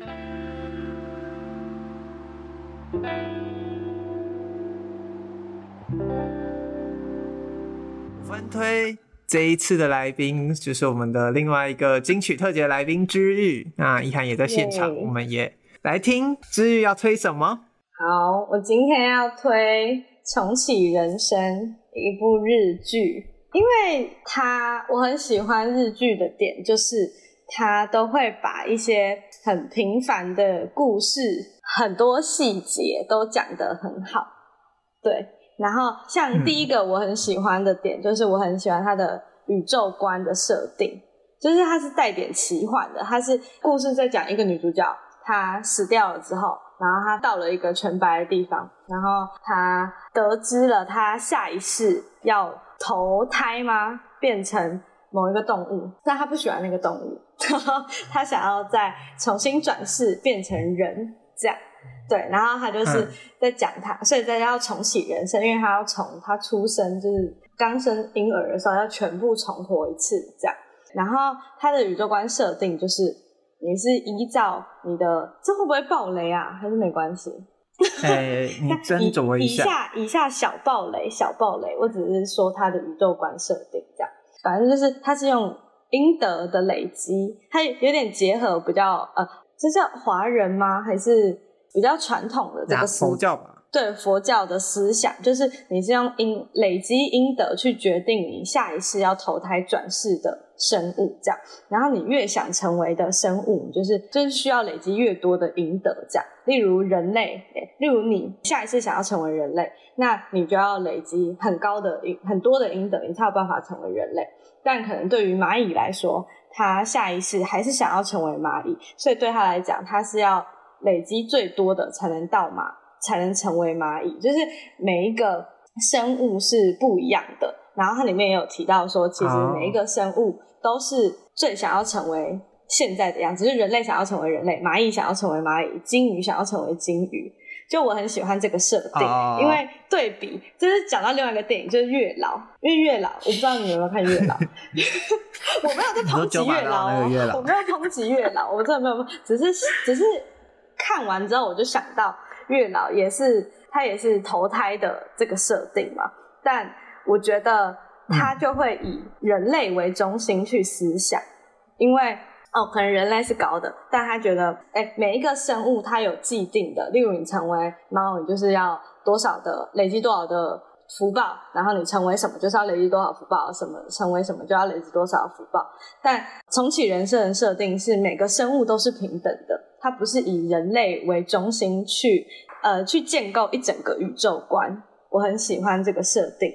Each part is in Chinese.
分推这一次的来宾就是我们的另外一个金曲特辑来宾之玉，那一涵也在现场我们也来听之玉要推什么？好，我今天要推《重启人生》一部日剧，因为它我很喜欢日剧的点就是它都会把一些很平凡的故事，很多细节都讲得很好，对。然后，像第一个我很喜欢的点，就是我很喜欢他的宇宙观的设定，就是它是带点奇幻的。它是故事在讲一个女主角，她死掉了之后，然后她到了一个全白的地方，然后她得知了她下一世要投胎吗？变成某一个动物，但她不喜欢那个动物，她想要再重新转世变成人，这样。对，然后他就是在讲他，嗯、所以大家要重启人生，因为他要从他出生就是刚生婴儿的时候要全部重活一次这样。然后他的宇宙观设定就是你是依照你的，这会不会暴雷啊？还是没关系？哎，你斟酌一下。以下以下小暴雷，小暴雷，我只是说他的宇宙观设定这样。反正就是他是用阴德的累积，它有点结合比较呃，这叫华人吗？还是？比较传统的这个佛教吧，对佛教的思想，就是你是用因累积阴德去决定你下一世要投胎转世的生物，这样。然后你越想成为的生物，就是就是需要累积越多的阴德，这样。例如人类，例如你下一次想要成为人类，那你就要累积很高的阴很多的阴德，你才有办法成为人类。但可能对于蚂蚁来说，它下一世还是想要成为蚂蚁，所以对它来讲，它是要。累积最多的才能到蚂，才能成为蚂蚁。就是每一个生物是不一样的。然后它里面也有提到说，其实每一个生物都是最想要成为现在的样子。就是人类想要成为人类，蚂蚁想要成为蚂蚁，鲸鱼想要成为鲸鱼。就我很喜欢这个设定，因为对比就是讲到另外一个电影，就是月老。因为月老，我不知道你们有没有看月老。我没有在抨击月老哦，我没有抨击月老，我真的没有，只是只是。看完之后，我就想到月老也是他也是投胎的这个设定嘛，但我觉得他就会以人类为中心去思想，因为哦，可能人类是高的，但他觉得哎，每一个生物它有既定的，例如你成为猫，你就是要多少的累积多少的福报，然后你成为什么就是要累积多少福报，什么成为什么就要累积多少福报。但重启人生的设定是每个生物都是平等的。它不是以人类为中心去，呃，去建构一整个宇宙观。我很喜欢这个设定，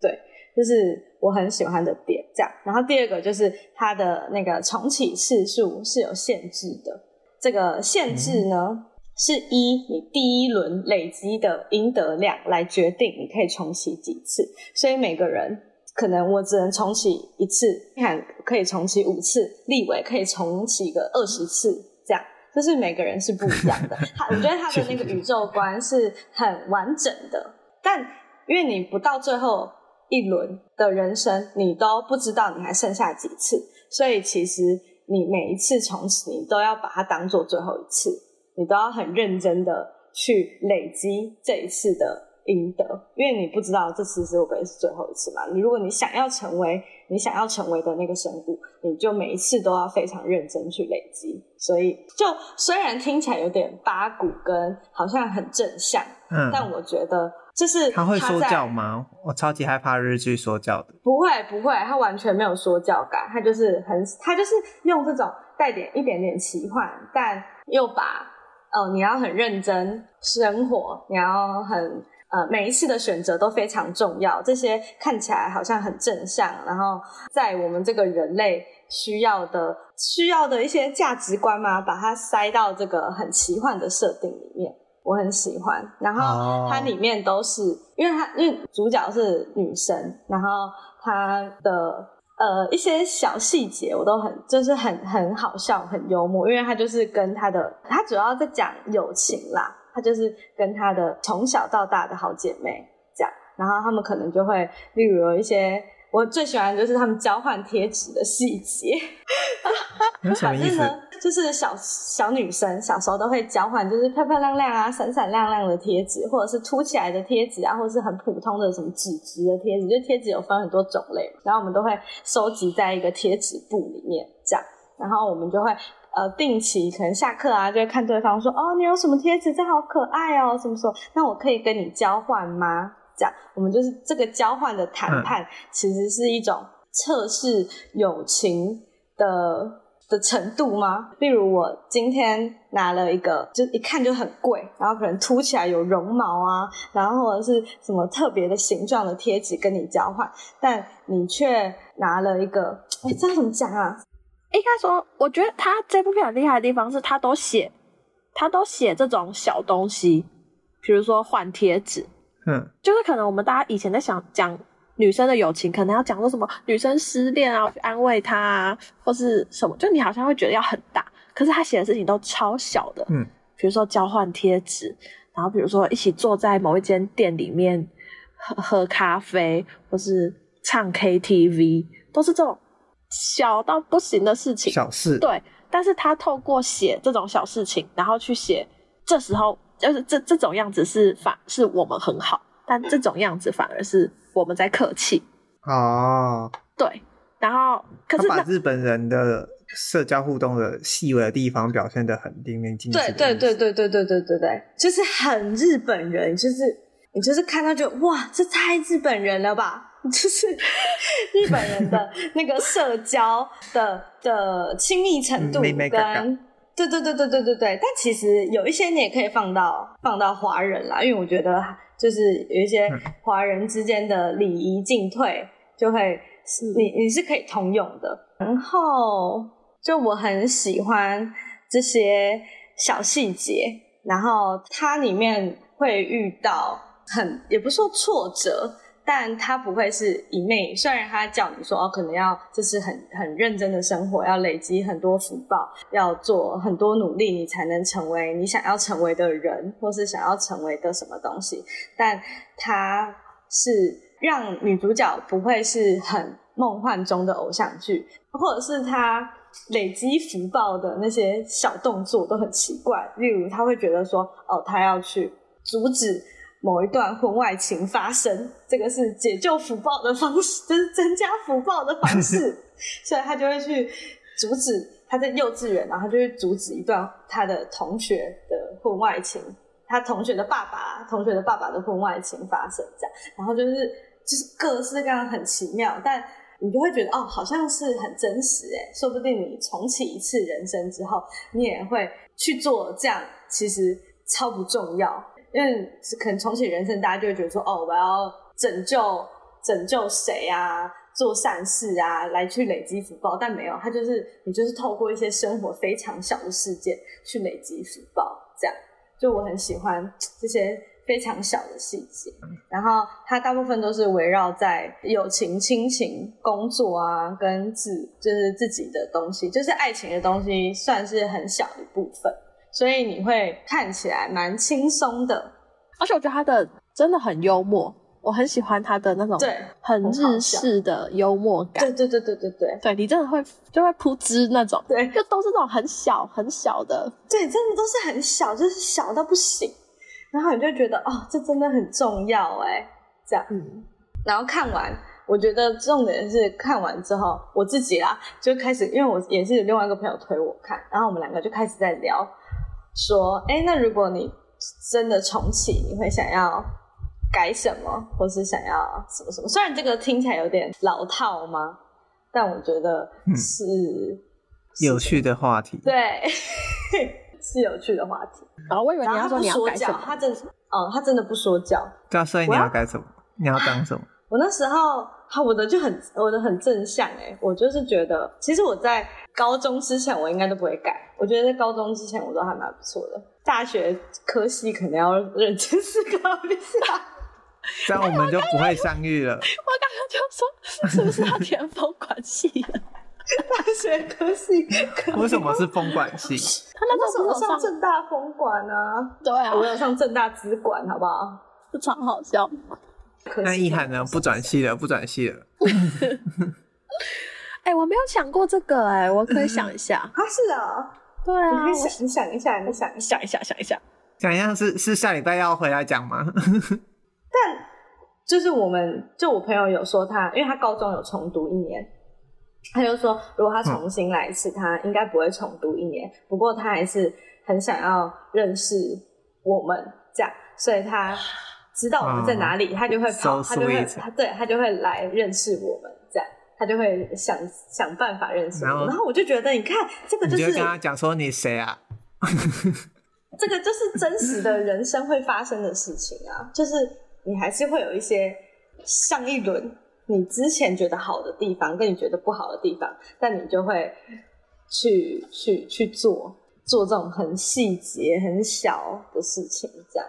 对，就是我很喜欢的点。这样，然后第二个就是它的那个重启次数是有限制的。这个限制呢，嗯、是依你第一轮累积的赢得量来决定你可以重启几次。所以每个人可能我只能重启一次，看可以重启五次，立伟可以重启个二十次。这样就是每个人是不一样的，他我觉得他的那个宇宙观是很完整的，但因为你不到最后一轮的人生，你都不知道你还剩下几次，所以其实你每一次重启，你都要把它当做最后一次，你都要很认真的去累积这一次的。赢得，因为你不知道这次是会不会是最后一次嘛。你如果你想要成为你想要成为的那个神谷，你就每一次都要非常认真去累积。所以，就虽然听起来有点八股跟好像很正向，嗯，但我觉得就是他，他会说教吗？我超级害怕日剧说教的。不会不会，他完全没有说教感，他就是很他就是用这种带点一点点奇幻，但又把哦你要很认真生活，你要很。呃，每一次的选择都非常重要。这些看起来好像很正向，然后在我们这个人类需要的、需要的一些价值观嘛，把它塞到这个很奇幻的设定里面，我很喜欢。然后它里面都是，因为它因为主角是女生，然后她的呃一些小细节我都很就是很很好笑、很幽默，因为它就是跟她的，它主要在讲友情啦。他就是跟她的从小到大的好姐妹这样，然后他们可能就会，例如有一些我最喜欢的就是他们交换贴纸的细节。有什么意思？就是小小女生小时候都会交换，就是漂漂亮亮啊、闪闪亮亮的贴纸，或者是凸起来的贴纸啊，或是很普通的什么纸质的贴纸。就贴纸有分很多种类，然后我们都会收集在一个贴纸簿里面，这样，然后我们就会呃定期可能下课啊，就会看对方说哦，你有什么贴纸？这好可爱哦，什么时候？那我可以跟你交换吗？这样，我们就是这个交换的谈判，其实是一种测试友情的。的程度吗？例如我今天拿了一个，就一看就很贵，然后可能凸起来有绒毛啊，然后或者是什么特别的形状的贴纸跟你交换，但你却拿了一个，哎，这怎么讲啊？应该说，我觉得他这部片很厉害的地方是他都写，他都写这种小东西，比如说换贴纸，嗯，就是可能我们大家以前在想讲。女生的友情可能要讲说什么？女生失恋啊，去安慰她啊，或是什么？就你好像会觉得要很大，可是他写的事情都超小的。嗯，比如说交换贴纸，然后比如说一起坐在某一间店里面喝喝咖啡，或是唱 KTV，都是这种小到不行的事情。小事。对，但是他透过写这种小事情，然后去写，这时候就是这这种样子是反是我们很好，但这种样子反而是。我们在客气哦，对，然后可是他把日本人的社交互动的细微的地方表现的很淋漓尽致。对对对对对对对对对，就是很日本人，就是你就是看到就哇，这太日本人了吧？就是日本人的那个社交的的亲密程度跟，对对对对对对对，但其实有一些你也可以放到放到华人啦，因为我觉得。就是有一些华人之间的礼仪进退，就会你你是可以通用的。然后就我很喜欢这些小细节，然后它里面会遇到很也不说挫折。但他不会是一昧，虽然他叫你说哦，可能要就是很很认真的生活，要累积很多福报，要做很多努力，你才能成为你想要成为的人，或是想要成为的什么东西。但他是让女主角不会是很梦幻中的偶像剧，或者是他累积福报的那些小动作都很奇怪，例如他会觉得说哦，他要去阻止。某一段婚外情发生，这个是解救福报的方式，就 是增加福报的方式，所以他就会去阻止他在幼稚园，然后就去阻止一段他的同学的婚外情，他同学的爸爸，同学的爸爸的婚外情发生这样，然后就是就是各式各样很奇妙，但你就会觉得哦，好像是很真实诶，说不定你重启一次人生之后，你也会去做这样，其实超不重要。因为可能重启人生，大家就会觉得说，哦，我要拯救拯救谁啊，做善事啊，来去累积福报。但没有，他就是你就是透过一些生活非常小的事件去累积福报，这样。就我很喜欢这些非常小的细节，然后它大部分都是围绕在友情、亲情、工作啊，跟自就是自己的东西，就是爱情的东西，算是很小一部分。所以你会看起来蛮轻松的，而且我觉得他的真的很幽默，我很喜欢他的那种对很日式的幽默感。对对对对对对，对你真的会就会扑之那种，对，就都是那种很小很小的，对，真的都是很小，就是小到不行。然后你就觉得哦，这真的很重要哎，这样，嗯。然后看完，我觉得重点是看完之后，我自己啦就开始，因为我也是有另外一个朋友推我看，然后我们两个就开始在聊。说，哎、欸，那如果你真的重启，你会想要改什么，或是想要什么什么？虽然这个听起来有点老套吗？但我觉得是、嗯、是有趣的话题。对，是有趣的话题。然后我以为你要说你要改什么，他真的，哦，他真的不说教。对啊，所以你要改什么？你要当什么？我那时候，我的就很，我的很正向哎，我就是觉得，其实我在高中之前，我应该都不会改。我觉得在高中之前，我都还蛮不错的。大学科系可能要认真思考一下，这样我们就不会相遇了。我刚刚就说，是不是要填风管系了？大学科系为什么是风管系？他那时候上正大风管啊，对啊，我有上正大资管，好不好？非常好笑。那易涵呢？不转系了，不转系了。哎、欸，我没有想过这个、欸，哎，我可以想一下。啊是啊，对啊，你可以想，你想一下，你想想一下，想一下，想一下是是下礼拜要回来讲吗？但就是我们就我朋友有说他，因为他高中有重读一年，他就说如果他重新来一次，嗯、他应该不会重读一年。不过他还是很想要认识我们这样，所以他知道我们在哪里，哦、他就会跑，so、他就会他对他就会来认识我们他就会想想办法认识我。然后，我就觉得，你看这个就是你就跟他讲说你谁啊？这个就是真实的人生会发生的事情啊，就是。你还是会有一些上一轮你之前觉得好的地方，跟你觉得不好的地方，但你就会去去去做做这种很细节、很小的事情，这样。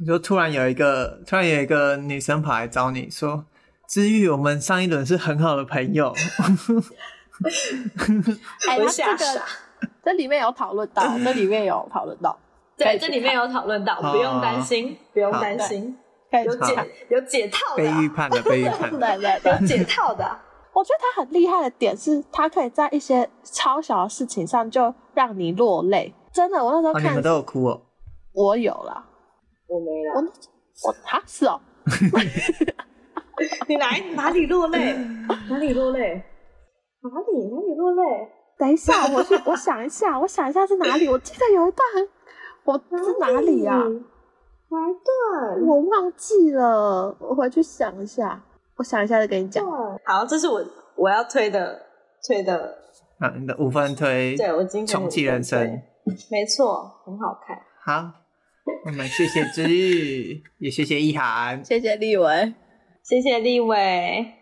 你说突然有一个突然有一个女生跑来找你说：“芝玉，我们上一轮是很好的朋友。”哎，我吓傻。这里面有讨论到，这里面有讨论到，对，这里面有讨论到，不用担心，不用担心。有解有解套的，被预判的，被预判的，对对，有解套的。我觉得他很厉害的点是，他可以在一些超小的事情上就让你落泪。真的，我那时候看，你们都有哭哦。我有啦，我没了。我我他是哦。你哪 哪里落泪？哪里落泪？哪里哪里落泪？等一下，我去，我想一下，我想一下是哪里？我记得有一段很，我是哪里呀？哪一段？我忘记了，我回去想一下。我想一下再跟你讲。好，这是我我要推的推的。啊，你的五分推。对，我今天重启人生。没错，很好看。好，我们谢谢芝玉，也谢谢易涵，谢谢立幃，谢谢立伟。